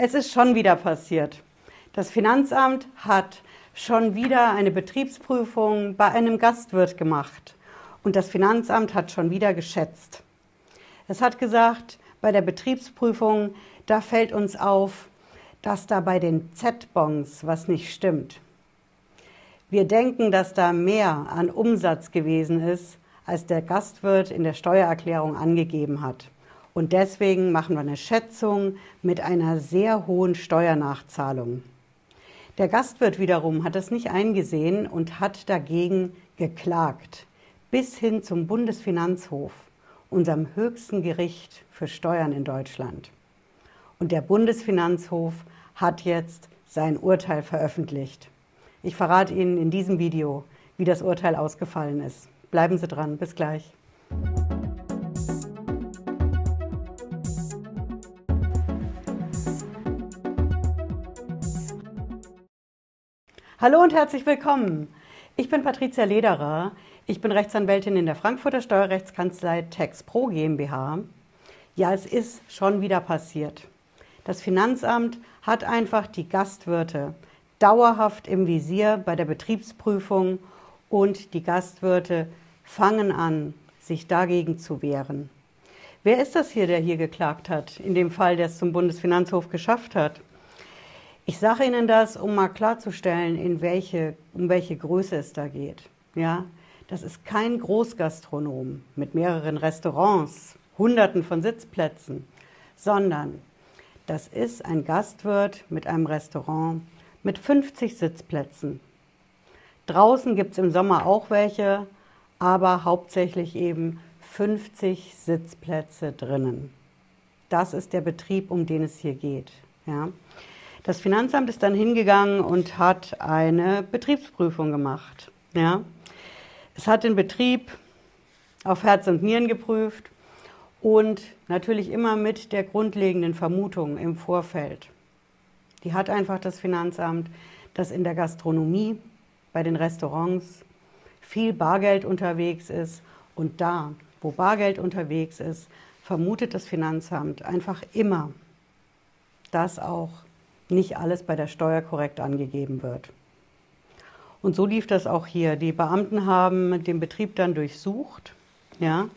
Es ist schon wieder passiert. Das Finanzamt hat schon wieder eine Betriebsprüfung bei einem Gastwirt gemacht. Und das Finanzamt hat schon wieder geschätzt. Es hat gesagt, bei der Betriebsprüfung, da fällt uns auf, dass da bei den Z-Bonds was nicht stimmt. Wir denken, dass da mehr an Umsatz gewesen ist, als der Gastwirt in der Steuererklärung angegeben hat. Und deswegen machen wir eine Schätzung mit einer sehr hohen Steuernachzahlung. Der Gastwirt wiederum hat das nicht eingesehen und hat dagegen geklagt, bis hin zum Bundesfinanzhof, unserem höchsten Gericht für Steuern in Deutschland. Und der Bundesfinanzhof hat jetzt sein Urteil veröffentlicht. Ich verrate Ihnen in diesem Video, wie das Urteil ausgefallen ist. Bleiben Sie dran, bis gleich. Hallo und herzlich willkommen. Ich bin Patricia Lederer. Ich bin Rechtsanwältin in der Frankfurter Steuerrechtskanzlei TexPro GmbH. Ja, es ist schon wieder passiert. Das Finanzamt hat einfach die Gastwirte dauerhaft im Visier bei der Betriebsprüfung und die Gastwirte fangen an, sich dagegen zu wehren. Wer ist das hier, der hier geklagt hat? In dem Fall, der es zum Bundesfinanzhof geschafft hat. Ich sage Ihnen das, um mal klarzustellen, in welche, um welche Größe es da geht. Ja, das ist kein Großgastronom mit mehreren Restaurants, Hunderten von Sitzplätzen, sondern das ist ein Gastwirt mit einem Restaurant mit 50 Sitzplätzen. Draußen gibt es im Sommer auch welche, aber hauptsächlich eben 50 Sitzplätze drinnen. Das ist der Betrieb, um den es hier geht. Ja. Das Finanzamt ist dann hingegangen und hat eine Betriebsprüfung gemacht. Ja. Es hat den Betrieb auf Herz und Nieren geprüft und natürlich immer mit der grundlegenden Vermutung im Vorfeld. Die hat einfach das Finanzamt, dass in der Gastronomie, bei den Restaurants viel Bargeld unterwegs ist und da, wo Bargeld unterwegs ist, vermutet das Finanzamt einfach immer, dass auch nicht alles bei der Steuer korrekt angegeben wird. Und so lief das auch hier. Die Beamten haben den Betrieb dann durchsucht, ja,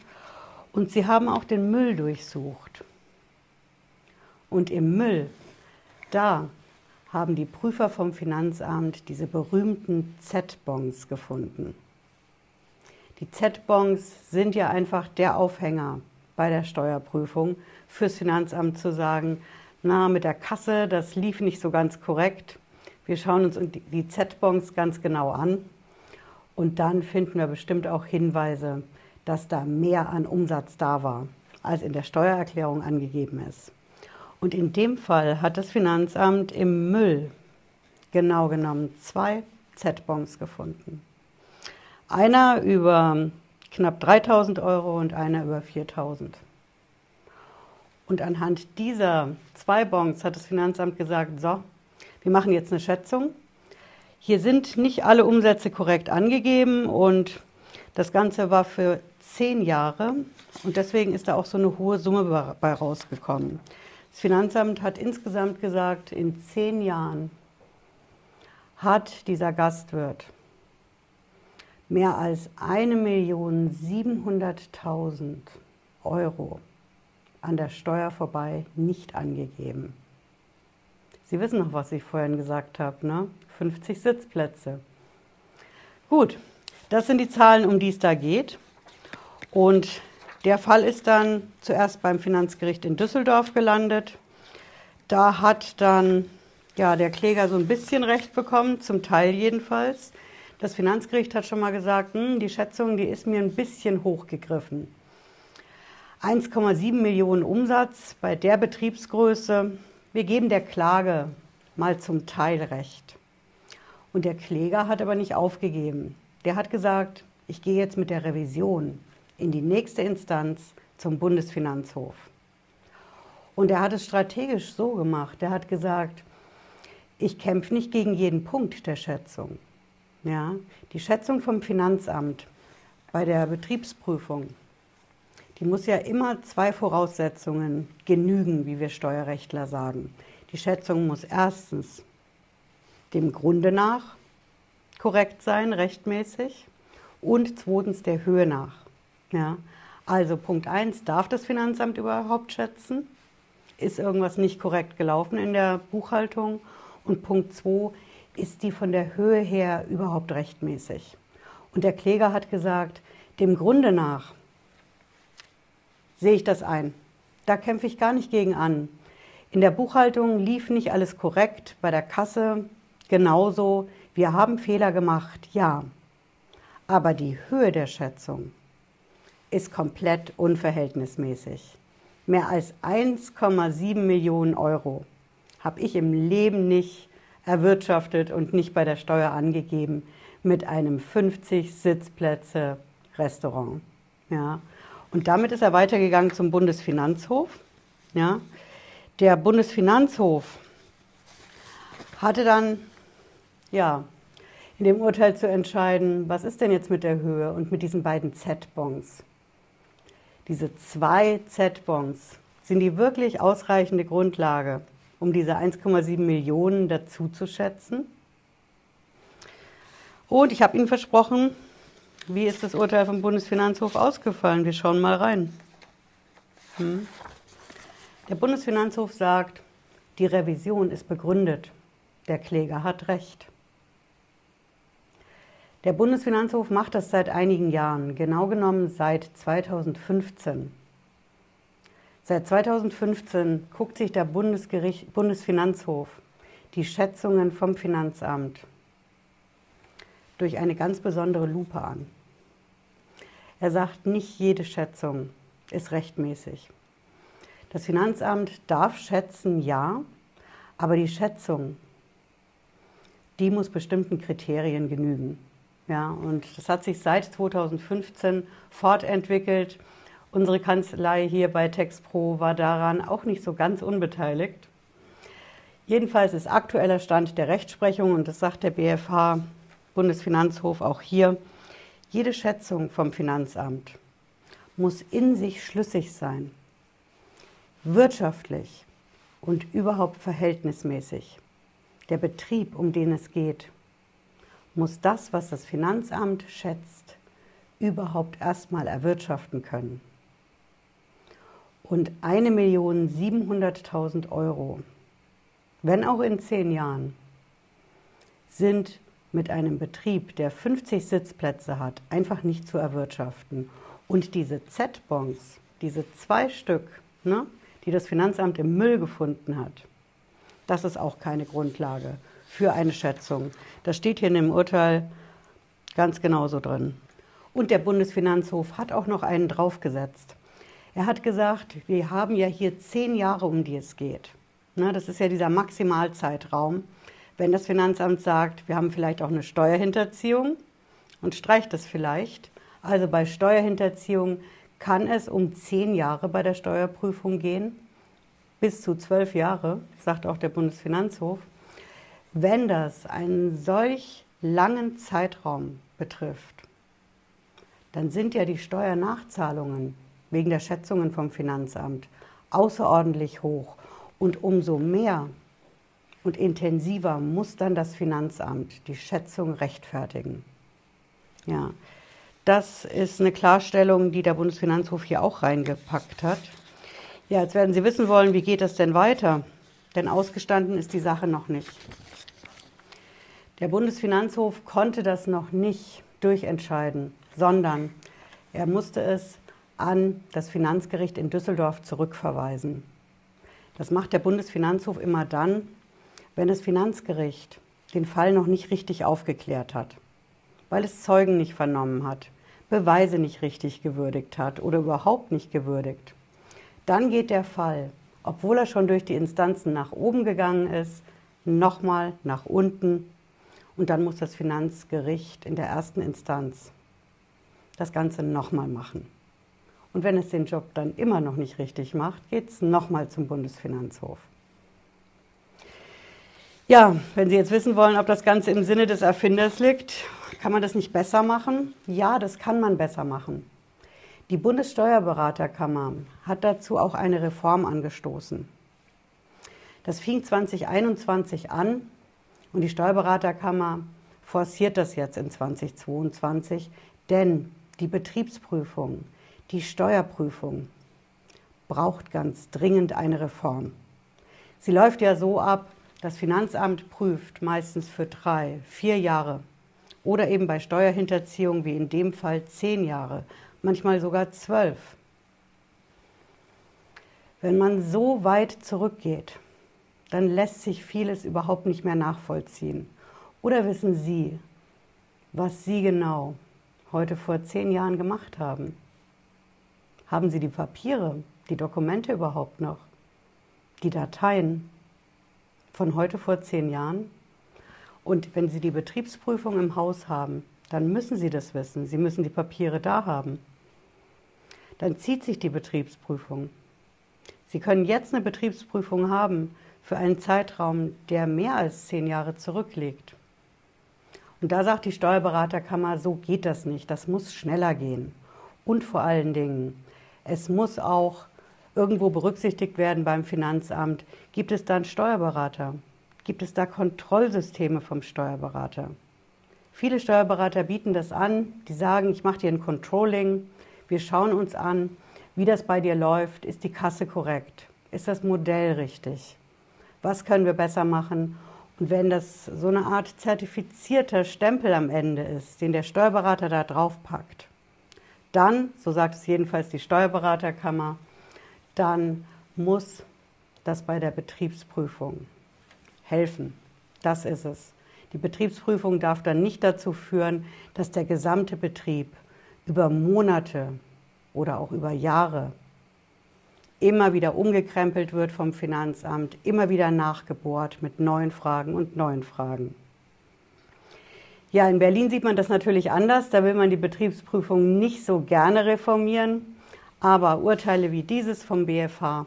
und sie haben auch den Müll durchsucht. Und im Müll, da haben die Prüfer vom Finanzamt diese berühmten Z-Bonds gefunden. Die Z-Bonds sind ja einfach der Aufhänger bei der Steuerprüfung fürs Finanzamt zu sagen, na, mit der Kasse, das lief nicht so ganz korrekt. Wir schauen uns die Z-Bonds ganz genau an und dann finden wir bestimmt auch Hinweise, dass da mehr an Umsatz da war, als in der Steuererklärung angegeben ist. Und in dem Fall hat das Finanzamt im Müll genau genommen zwei Z-Bonds gefunden. Einer über knapp 3000 Euro und einer über 4000. Und anhand dieser zwei Bonds hat das Finanzamt gesagt, so, wir machen jetzt eine Schätzung. Hier sind nicht alle Umsätze korrekt angegeben und das Ganze war für zehn Jahre und deswegen ist da auch so eine hohe Summe bei rausgekommen. Das Finanzamt hat insgesamt gesagt, in zehn Jahren hat dieser Gastwirt mehr als 1.700.000 Euro an der Steuer vorbei nicht angegeben. Sie wissen noch, was ich vorhin gesagt habe, ne? 50 Sitzplätze. Gut, das sind die Zahlen, um die es da geht. Und der Fall ist dann zuerst beim Finanzgericht in Düsseldorf gelandet. Da hat dann ja, der Kläger so ein bisschen Recht bekommen, zum Teil jedenfalls. Das Finanzgericht hat schon mal gesagt, hm, die Schätzung, die ist mir ein bisschen hochgegriffen. 1,7 Millionen Umsatz bei der Betriebsgröße. Wir geben der Klage mal zum Teil recht. Und der Kläger hat aber nicht aufgegeben. Der hat gesagt, ich gehe jetzt mit der Revision in die nächste Instanz zum Bundesfinanzhof. Und er hat es strategisch so gemacht. Er hat gesagt, ich kämpfe nicht gegen jeden Punkt der Schätzung. Ja, die Schätzung vom Finanzamt bei der Betriebsprüfung die muss ja immer zwei Voraussetzungen genügen, wie wir Steuerrechtler sagen. Die Schätzung muss erstens dem Grunde nach korrekt sein, rechtmäßig, und zweitens der Höhe nach. Ja. Also Punkt 1, darf das Finanzamt überhaupt schätzen? Ist irgendwas nicht korrekt gelaufen in der Buchhaltung? Und Punkt 2, ist die von der Höhe her überhaupt rechtmäßig? Und der Kläger hat gesagt, dem Grunde nach sehe ich das ein. Da kämpfe ich gar nicht gegen an. In der Buchhaltung lief nicht alles korrekt, bei der Kasse genauso. Wir haben Fehler gemacht, ja. Aber die Höhe der Schätzung ist komplett unverhältnismäßig. Mehr als 1,7 Millionen Euro habe ich im Leben nicht erwirtschaftet und nicht bei der Steuer angegeben mit einem 50 Sitzplätze Restaurant. Ja. Und damit ist er weitergegangen zum Bundesfinanzhof. Ja. Der Bundesfinanzhof hatte dann ja, in dem Urteil zu entscheiden, was ist denn jetzt mit der Höhe und mit diesen beiden Z-Bonds. Diese zwei Z-Bonds, sind die wirklich ausreichende Grundlage, um diese 1,7 Millionen dazu zu schätzen? Und ich habe Ihnen versprochen, wie ist das Urteil vom Bundesfinanzhof ausgefallen? Wir schauen mal rein. Hm. Der Bundesfinanzhof sagt, die Revision ist begründet. Der Kläger hat recht. Der Bundesfinanzhof macht das seit einigen Jahren, genau genommen seit 2015. Seit 2015 guckt sich der Bundesfinanzhof die Schätzungen vom Finanzamt durch eine ganz besondere Lupe an. Er sagt, nicht jede Schätzung ist rechtmäßig. Das Finanzamt darf schätzen, ja, aber die Schätzung, die muss bestimmten Kriterien genügen. Ja, und das hat sich seit 2015 fortentwickelt. Unsere Kanzlei hier bei TextPro war daran auch nicht so ganz unbeteiligt. Jedenfalls ist aktueller Stand der Rechtsprechung, und das sagt der BFH, Bundesfinanzhof auch hier, jede Schätzung vom Finanzamt muss in sich schlüssig sein, wirtschaftlich und überhaupt verhältnismäßig. Der Betrieb, um den es geht, muss das, was das Finanzamt schätzt, überhaupt erstmal erwirtschaften können. Und 1.700.000 Euro, wenn auch in zehn Jahren, sind mit einem Betrieb, der 50 Sitzplätze hat, einfach nicht zu erwirtschaften. Und diese Z-Bonds, diese zwei Stück, ne, die das Finanzamt im Müll gefunden hat, das ist auch keine Grundlage für eine Schätzung. Das steht hier in dem Urteil ganz genauso drin. Und der Bundesfinanzhof hat auch noch einen draufgesetzt. Er hat gesagt, wir haben ja hier zehn Jahre, um die es geht. Ne, das ist ja dieser Maximalzeitraum. Wenn das Finanzamt sagt, wir haben vielleicht auch eine Steuerhinterziehung und streicht das vielleicht. Also bei Steuerhinterziehung kann es um zehn Jahre bei der Steuerprüfung gehen, bis zu zwölf Jahre, sagt auch der Bundesfinanzhof. Wenn das einen solch langen Zeitraum betrifft, dann sind ja die Steuernachzahlungen wegen der Schätzungen vom Finanzamt außerordentlich hoch. Und umso mehr und intensiver muss dann das Finanzamt die Schätzung rechtfertigen. Ja, das ist eine Klarstellung, die der Bundesfinanzhof hier auch reingepackt hat. Ja, jetzt werden Sie wissen wollen, wie geht das denn weiter? Denn ausgestanden ist die Sache noch nicht. Der Bundesfinanzhof konnte das noch nicht durchentscheiden, sondern er musste es an das Finanzgericht in Düsseldorf zurückverweisen. Das macht der Bundesfinanzhof immer dann, wenn das Finanzgericht den Fall noch nicht richtig aufgeklärt hat, weil es Zeugen nicht vernommen hat, Beweise nicht richtig gewürdigt hat oder überhaupt nicht gewürdigt. Dann geht der Fall, obwohl er schon durch die Instanzen nach oben gegangen ist, nochmal nach unten und dann muss das Finanzgericht in der ersten Instanz das Ganze nochmal machen. Und wenn es den Job dann immer noch nicht richtig macht, geht es nochmal zum Bundesfinanzhof. Ja, wenn Sie jetzt wissen wollen, ob das Ganze im Sinne des Erfinders liegt, kann man das nicht besser machen? Ja, das kann man besser machen. Die Bundessteuerberaterkammer hat dazu auch eine Reform angestoßen. Das fing 2021 an und die Steuerberaterkammer forciert das jetzt in 2022, denn die Betriebsprüfung, die Steuerprüfung braucht ganz dringend eine Reform. Sie läuft ja so ab, das Finanzamt prüft meistens für drei, vier Jahre oder eben bei Steuerhinterziehung wie in dem Fall zehn Jahre, manchmal sogar zwölf. Wenn man so weit zurückgeht, dann lässt sich vieles überhaupt nicht mehr nachvollziehen. Oder wissen Sie, was Sie genau heute vor zehn Jahren gemacht haben? Haben Sie die Papiere, die Dokumente überhaupt noch? Die Dateien von heute vor zehn Jahren? Und wenn Sie die Betriebsprüfung im Haus haben, dann müssen Sie das wissen. Sie müssen die Papiere da haben. Dann zieht sich die Betriebsprüfung. Sie können jetzt eine Betriebsprüfung haben für einen Zeitraum, der mehr als zehn Jahre zurückliegt. Und da sagt die Steuerberaterkammer, so geht das nicht, das muss schneller gehen. Und vor allen Dingen, es muss auch irgendwo berücksichtigt werden beim Finanzamt, gibt es da einen Steuerberater? Gibt es da Kontrollsysteme vom Steuerberater? Viele Steuerberater bieten das an, die sagen, ich mache dir ein Controlling, wir schauen uns an, wie das bei dir läuft, ist die Kasse korrekt, ist das Modell richtig, was können wir besser machen? Und wenn das so eine Art zertifizierter Stempel am Ende ist, den der Steuerberater da drauf packt, dann, so sagt es jedenfalls die Steuerberaterkammer, dann muss das bei der Betriebsprüfung helfen. Das ist es. Die Betriebsprüfung darf dann nicht dazu führen, dass der gesamte Betrieb über Monate oder auch über Jahre immer wieder umgekrempelt wird vom Finanzamt, immer wieder nachgebohrt mit neuen Fragen und neuen Fragen. Ja, in Berlin sieht man das natürlich anders. Da will man die Betriebsprüfung nicht so gerne reformieren. Aber Urteile wie dieses vom BFH,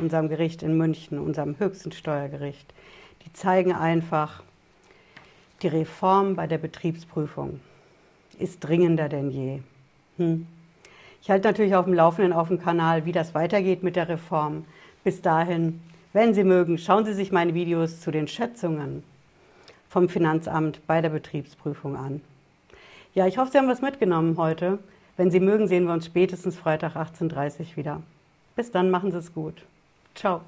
unserem Gericht in München, unserem höchsten Steuergericht, die zeigen einfach, die Reform bei der Betriebsprüfung ist dringender denn je. Hm. Ich halte natürlich auf dem Laufenden auf dem Kanal, wie das weitergeht mit der Reform. Bis dahin, wenn Sie mögen, schauen Sie sich meine Videos zu den Schätzungen vom Finanzamt bei der Betriebsprüfung an. Ja, ich hoffe, Sie haben was mitgenommen heute. Wenn Sie mögen, sehen wir uns spätestens Freitag 18.30 Uhr wieder. Bis dann, machen Sie es gut. Ciao.